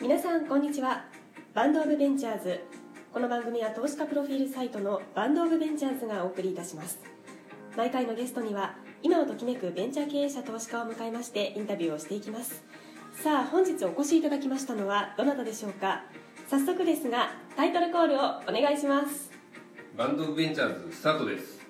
皆さんこんにちは。バンドオブベンチャーズ。この番組は投資家プロフィールサイトのバンドオブベンチャーズがお送りいたします。毎回のゲストには今をときめくベンチャー経営者投資家を迎えましてインタビューをしていきます。さあ本日お越しいただきましたのはどなたでしょうか？早速ですがタイトルコールをお願いします。バンドオブベンチャーズスタートです。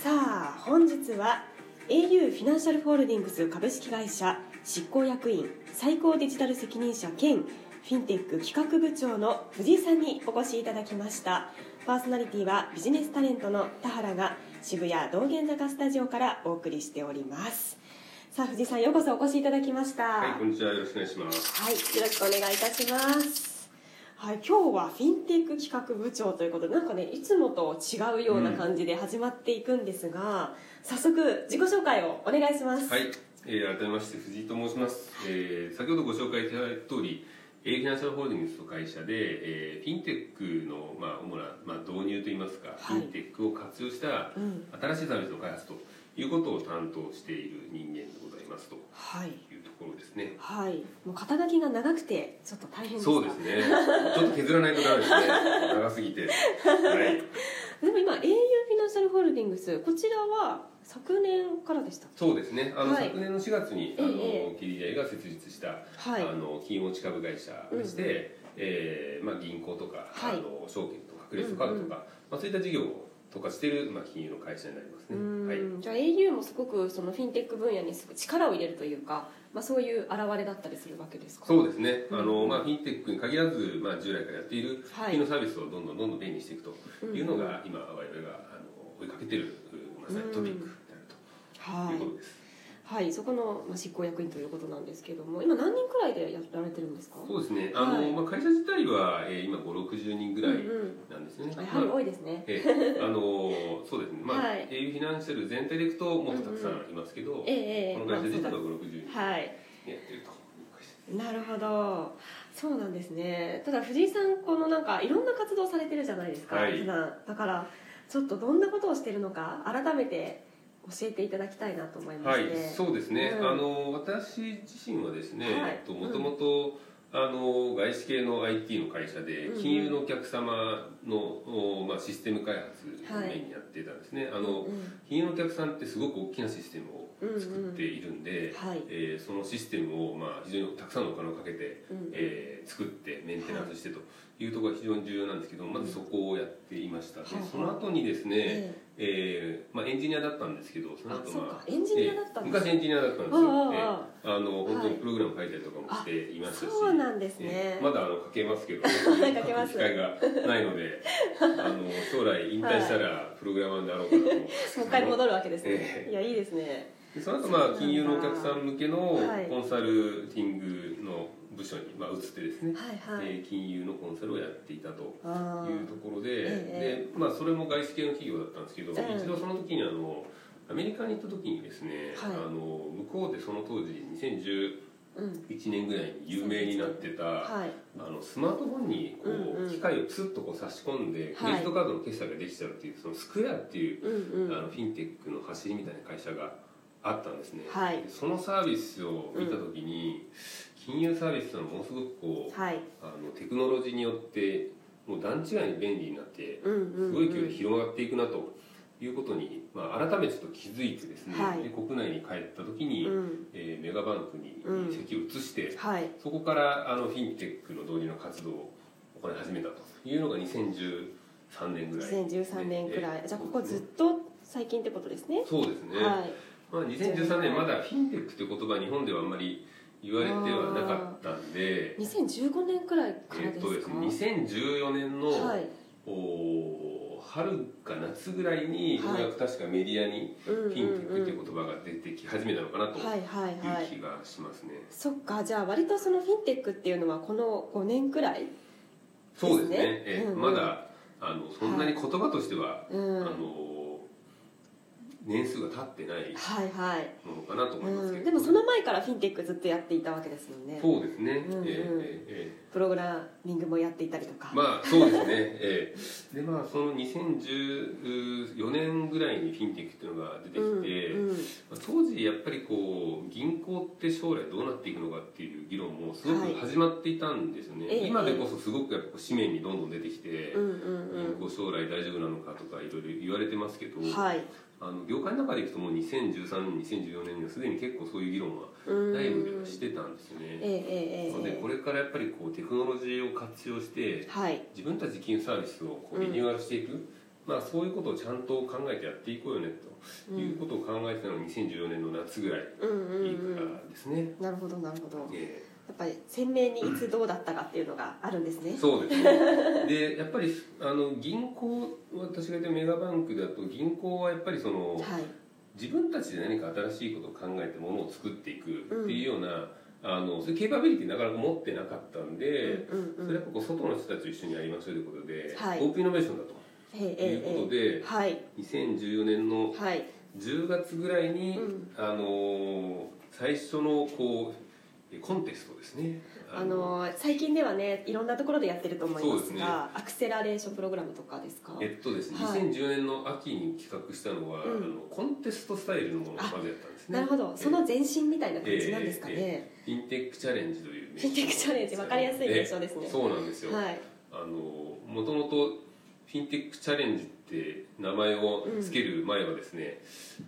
さあ本日は au フィナンシャルホールディングス株式会社執行役員最高デジタル責任者兼フィンテック企画部長の藤井さんにお越しいただきました。パーソナリティはビジネスタレントの田原が渋谷道玄坂スタジオからお送りしております。さあ藤井さんようこそお越しいただきました。はいこんにちは。よろしくお願いします。はい、よろしくお願いいたします。はい、今日はフィンテック企画部長ということで、なんかね、いつもと違うような感じで始まっていくんですが、早速自己紹介をお願いします。はい、えー、改めまして藤井と申します、えー、先ほどご紹介いただいた通り A フィナンシャルホールディングスと会社で、えー、フィンテックの、まあ、主な、まあ、導入といいますか、はい。フィンテックを活用したうん。新しいサービスの開発ということを担当している人間でございますと。はい。いうところですね。はい。もう肩書きが長くて、ちょっと大変ですかそうですね。ちょっと削らないとダメですね。長すぎて。はい。でも今、au シャルホールディングス、こちらは昨年からでしたそうですね。あの、はい。昨年の4月にあの、ええ。KDDI が設立した、はい。あの金融持ち株会社でして、えーまあ、銀行とか、はい。あの証券とかクレジットカードとか、まあ、そういった事業を特化している、まあ、金融の会社になりますうね、はい、ん、じゃあ au もすごくそのフィンテック分野にすごく力を入れるというか、まあ、そういう現れだったりするわけですか？そうですね、あうん。のまあ、フィンテックに限らず、まあ、従来からやっているはい。金融のサービスをどんどんどんどん便利にしていくというのが、今我々があの追いかけているまさにトピックであるということです、はい、そこのまあ執行役員ということなんですけども今何人くらいでやられてるんですか？そうですね。あの、はいまあ、会社自体は、えー今560人ぐらいうんうん。なんですね、やはりまあ多いですね、ええ。あのそうですね、まあはい。au フィナンシャル全体でいくともっとたくさんいますけど、ええええこの会社自体はまあ560人はい。やってるという会社です。なるほど。そうなんですね。ただ藤井さんこのなんかいろんな活動されてるじゃないですか、はい。だからちょっとどんなことをしてるのか改めて教えていただきたいなと思いまはして、い、そうですね、うん。あの私自身はですね、はい。ともともとあの外資系の IT の会社で金融のお客様の、おまあ、システム開発をメインにやってたんですね、あのうんうん。金融のお客さんってすごく大きなシステムを作っているんで、はい。えーそのシステムを、まあ、非常にたくさんのお金をかけて、うんえー作ってメンテナンスしてというところが非常に重要なんですけど、まずそこをやっていました、ではいはい。その後にですね、ええ。ーまあ、エンジニアだったんですけどその後まあか。エンジニアだった昔エンジニアだったんですよ。えーあの本当にはいプログラム書いたりとかもしていましたし、そうなんですね。えーまだあの書けますけど 書けます。書く機会がないので あの将来引退したらプログラマーになろうかなと思うんですけども。う一回戻るわけですね、えいやいいですね。でその後まあ金融のお客さん向けのはい。コンサルティングの部署にまあ移ってですね、はいはい、えー金融のコンサルをやっていたというところで,、えでまあ、それも外資系の企業だったんですけど、ええ。一度その時にあのアメリカに行った時にですね、はい。あの向こうでその当時2011うん年ぐらいに有名になってた、はい。あのスマートフォンにこう、うんうん。機械をツッとこう差し込んでクレジットカードの決済ができちゃうっていうそのスクエアっていう、うんうん。あのフィンテックの走りみたいな会社があったんですね、はい。でそのサービスを見た時に、金融サービスっていうのはものすごくこうはい。あのテクノロジーによってもう段違いに便利になってうんうんうんすごい勢いで広がっていくなということに、まあ、改めてちょっと気づいてですね、はい。で国内に帰った時に、うん。えーメガバンクにうん。席を移して、はい。そこからあのフィンテックの導入の活動を行い始めたというのが2013年ぐらい、2013年くらい、えーじゃあここずっと最近ってことですね。そうですね、はいまあ、2013年まだフィンテックという言葉日本ではあんまり言われてはなかったんで。2015年くらいからえっですか、とですね2014年の、はい。お春か夏ぐらいによはい。うやく確かメディアにフィンテックっていう言葉が出てき始めたのかなとはいはいはいいう気がしますね、そっかじゃあ割とそのフィンテックっていうのはこの5年くらいそうですね。えうんうん。まだあのそんなに言葉としては、うん。あの年数が経ってないはいはい。ものかなと思いますけど、うん、でもその前からフィンテックずっとやっていたわけですもんね。そうですね、うんうん。ええええプログラミングもやっていたりとか。まあそうですね、ええ。でまあその2014年ぐらいにフィンテックっていうのが出てきて、うんうん。まあ当時やっぱりこう銀行って将来どうなっていくのかっていう議論もすごく始まっていたんですよね、ええ今でこそすごくやっぱ紙面にどんどん出てきて、うんうん銀行将来大丈夫なのかとかいろいろ言われてますけど、うんはいあの業界の中でいくともう2013年2014年にはすでに結構そういう議論はうん。内部ではしてたんですよね、えでこれからやっぱりこうテクノロジーを活用してはい。自分たち金融サービスをこうリニューアルしていく、まあ、そういうことをちゃんと考えてやっていこうよねということを考えてたのが2014年の夏ぐらいうんうんいいかうんらですね、なるほどなるほど。えやっぱり鮮明にいつどうだったかっていうのがあるんですね。えそうですね。でやっぱりあの銀行私が言ったメガバンクだと銀行はやっぱりそのはい。自分たちで何か新しいことを考えてものを作っていくっていうような、あのそういうケーパビリティなかなか持ってなかったんで、うんうんそれやっぱこう外の人たちと一緒にやりましょうということで、はい。オープンイノベーションだということええで、えはい。2014年のはい。10月ぐらいに、うん。あの最初のこうコンテストですね。あの最近ではねいろんなところでやってると思いますすね。がアクセラレーションプログラムとかですか？えっとですね、はい。2010年の秋に企画したのは、うん。あのコンテストスタイルのものをまずやったんですね。なるほど。そのえ前身みたいな感じなんですかええ。ねフィンテックチャレンジというフィンテックチャレンジわかりやすい名称ですね。ええ。そうなんですよ、はい。あのもともとフィンテックチャレンジって名前を付ける前はですね、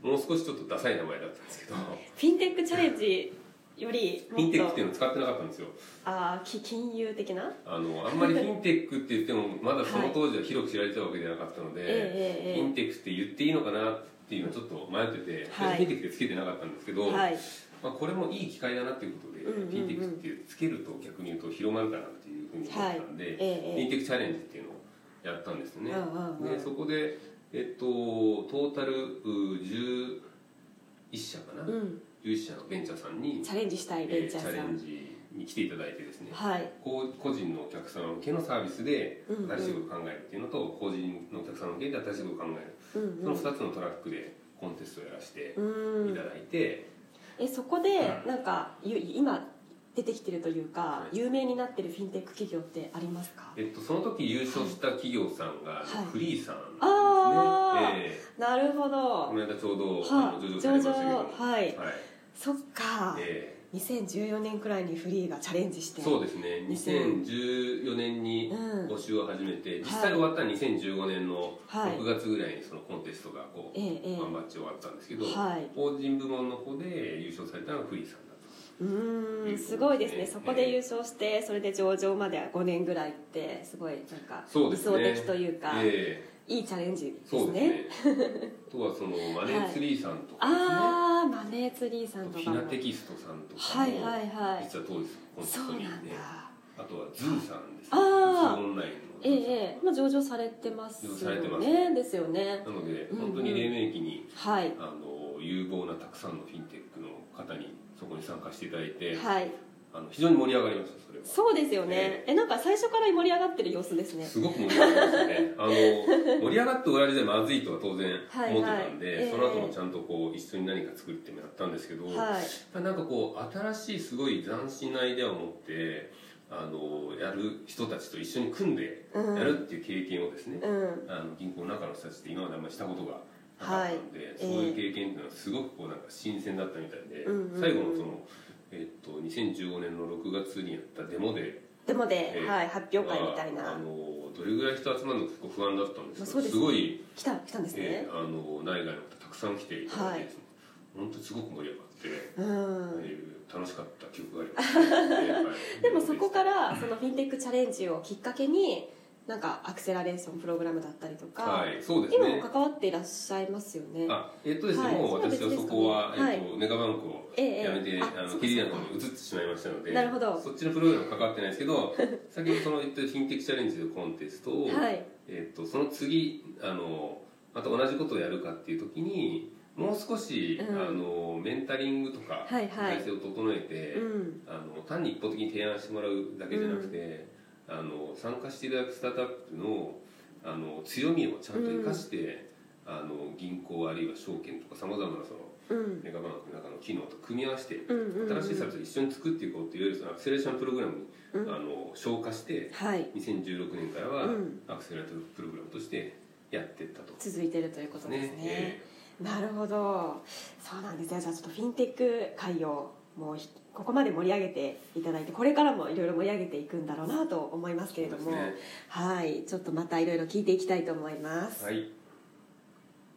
もう少しちょっとダサい名前だったんですけど。フィンテックチャレンジよりフィンテックっていうのを使ってなかったんですよ。あーき金融的な？あのあんまりフィンテックって言ってもまだその当時は広く知られてたわけじゃなかったので、ええええフィンテックって言っていいのかなっていうのはちょっと迷ってて、はい。フィンテックってつけてなかったんですけど、はい。まあ、これもいい機会だなっていうことで、うんうんうんフィンテックってつけると逆に言うと広まるかなっていうふうに思ったんで、ええフィンテックチャレンジっていうのをやったんですね、うんうんうん。でそこで、えっと、トータルう11社かな、うん11社のベンチャーさんにチャレンジしたいベンチャーさん。えーチャレンジに来ていただいてですね、はい。こう個人のお客様向けのサービスでうんうん。新しいことを考えるっていうのと、個人のお客様向けで新しいことを考える、うんその2つのトラックでコンテストをやらせてうん。いただいて、えそこでなんかゆ今出てきてるというか、はい。有名になってるフィンテック企業ってありますか？えっと、その時優勝した企業さんが、はい。フリーさんあなんですね、えなるほーど。この間ちょうど、はあの上場されましたけど。はい。はいそっか、え2014年くらいにフリーがチャレンジして。ーそうですね。2014年にうん。募集を始めて、実際終わったのは2015年のはい。6月ぐらいにそのコンテストがこう、ええええ。ワンバッチ終わったんですけど、はい。法人部門の方で優勝されたのがフリーさんだとうーん。すごいですね。ええそこで優勝してそれで上場まで5年ぐらいってすごいなんか理想的というか。えいいチャレンジですうですね。ねあとはその Moneytree さんとかああ Moneytree さんとかも。ナテキストさんとかも、はいはいはい。実は当時コンテスそうなんだ。トにいてあとは ZUU さんですね。あオンラインのええええ。まあ上場されてますよ上場されてます。ねですよね。なので本当に黎明期にはい。あの有望なたくさんのフィンテックの方にそこに参加していただいて、はいあの非常に盛り上がりましたそれは。そうですよね。えなんか最初から盛り上がってる様子ですね。すごく盛り上がりましたね。あの盛り上がって終わりじゃまずいとは当然はい思ってたんで、はいええ。その後もちゃんとこう一緒に何か作ってもやったんですけど、はい。なんかこう新しいすごい斬新なアイデアを持ってあのやる人たちと一緒に組んでうん。やるっていう経験をですね、うん。あの銀行の中の人たちって今まであんまりしたことがなかったので、はい。そういう経験っていうのはすごくこうなんか新鮮だったみたいで、うんうんうん。最後のその、えっと2015年の6月にやったデモででもで、ええはい、発表会みたいな。あのどれぐらい人集まるのか結構不安だったんですけど、まあそうですすごい、来た来たんですね、えーあの内外の方たくさん来ていただいてですね、本当にすごく盛り上がって、うん。えー楽しかった記憶があります、え ーはい。でもそこからそのフィンテックチャレンジをきっかけになんかアクセラレーションプログラムだったりとか、はいそうですね。今も関わっていらっしゃいますよね。あえっとですね、はいもう私はそこは、ねえっとメガバンクをええ辞めて、ええああのキリリアの方に移ってしまいましたのでなるほど。そっちのプログラム関わってないですけど 先ほどその言ったフィンテックチャレンジのコンテストを、はい。えっとその次あのまた同じことをやるかっていう時にもう少し、うん。あのメンタリングとかはいはい。体制を整えて、うん。あの単に一方的に提案してもらうだけじゃなくて、あの参加していただくスタートアップのあの強みをちゃんと生かして、あの銀行あるいは証券とかさまざまなそのうん。メガバンクの中の機能と組み合わせてうんうんうん。新しいサービスを一緒に作っていこうっていわゆるそのアクセレーションプログラムに、うん。あの消化してはい。2016年からはうん。アクセラレートプログラムとしてやっていったと。続いてるということですね。えなるほど。そうなんですよじゃあちょっとフィンテック界をもうひここまで盛り上げていただいてこれからもいろいろ盛り上げていくんだろうなと思いますけれども、ね。はい。ちょっとまたいろいろ聞いていきたいと思います。ーはい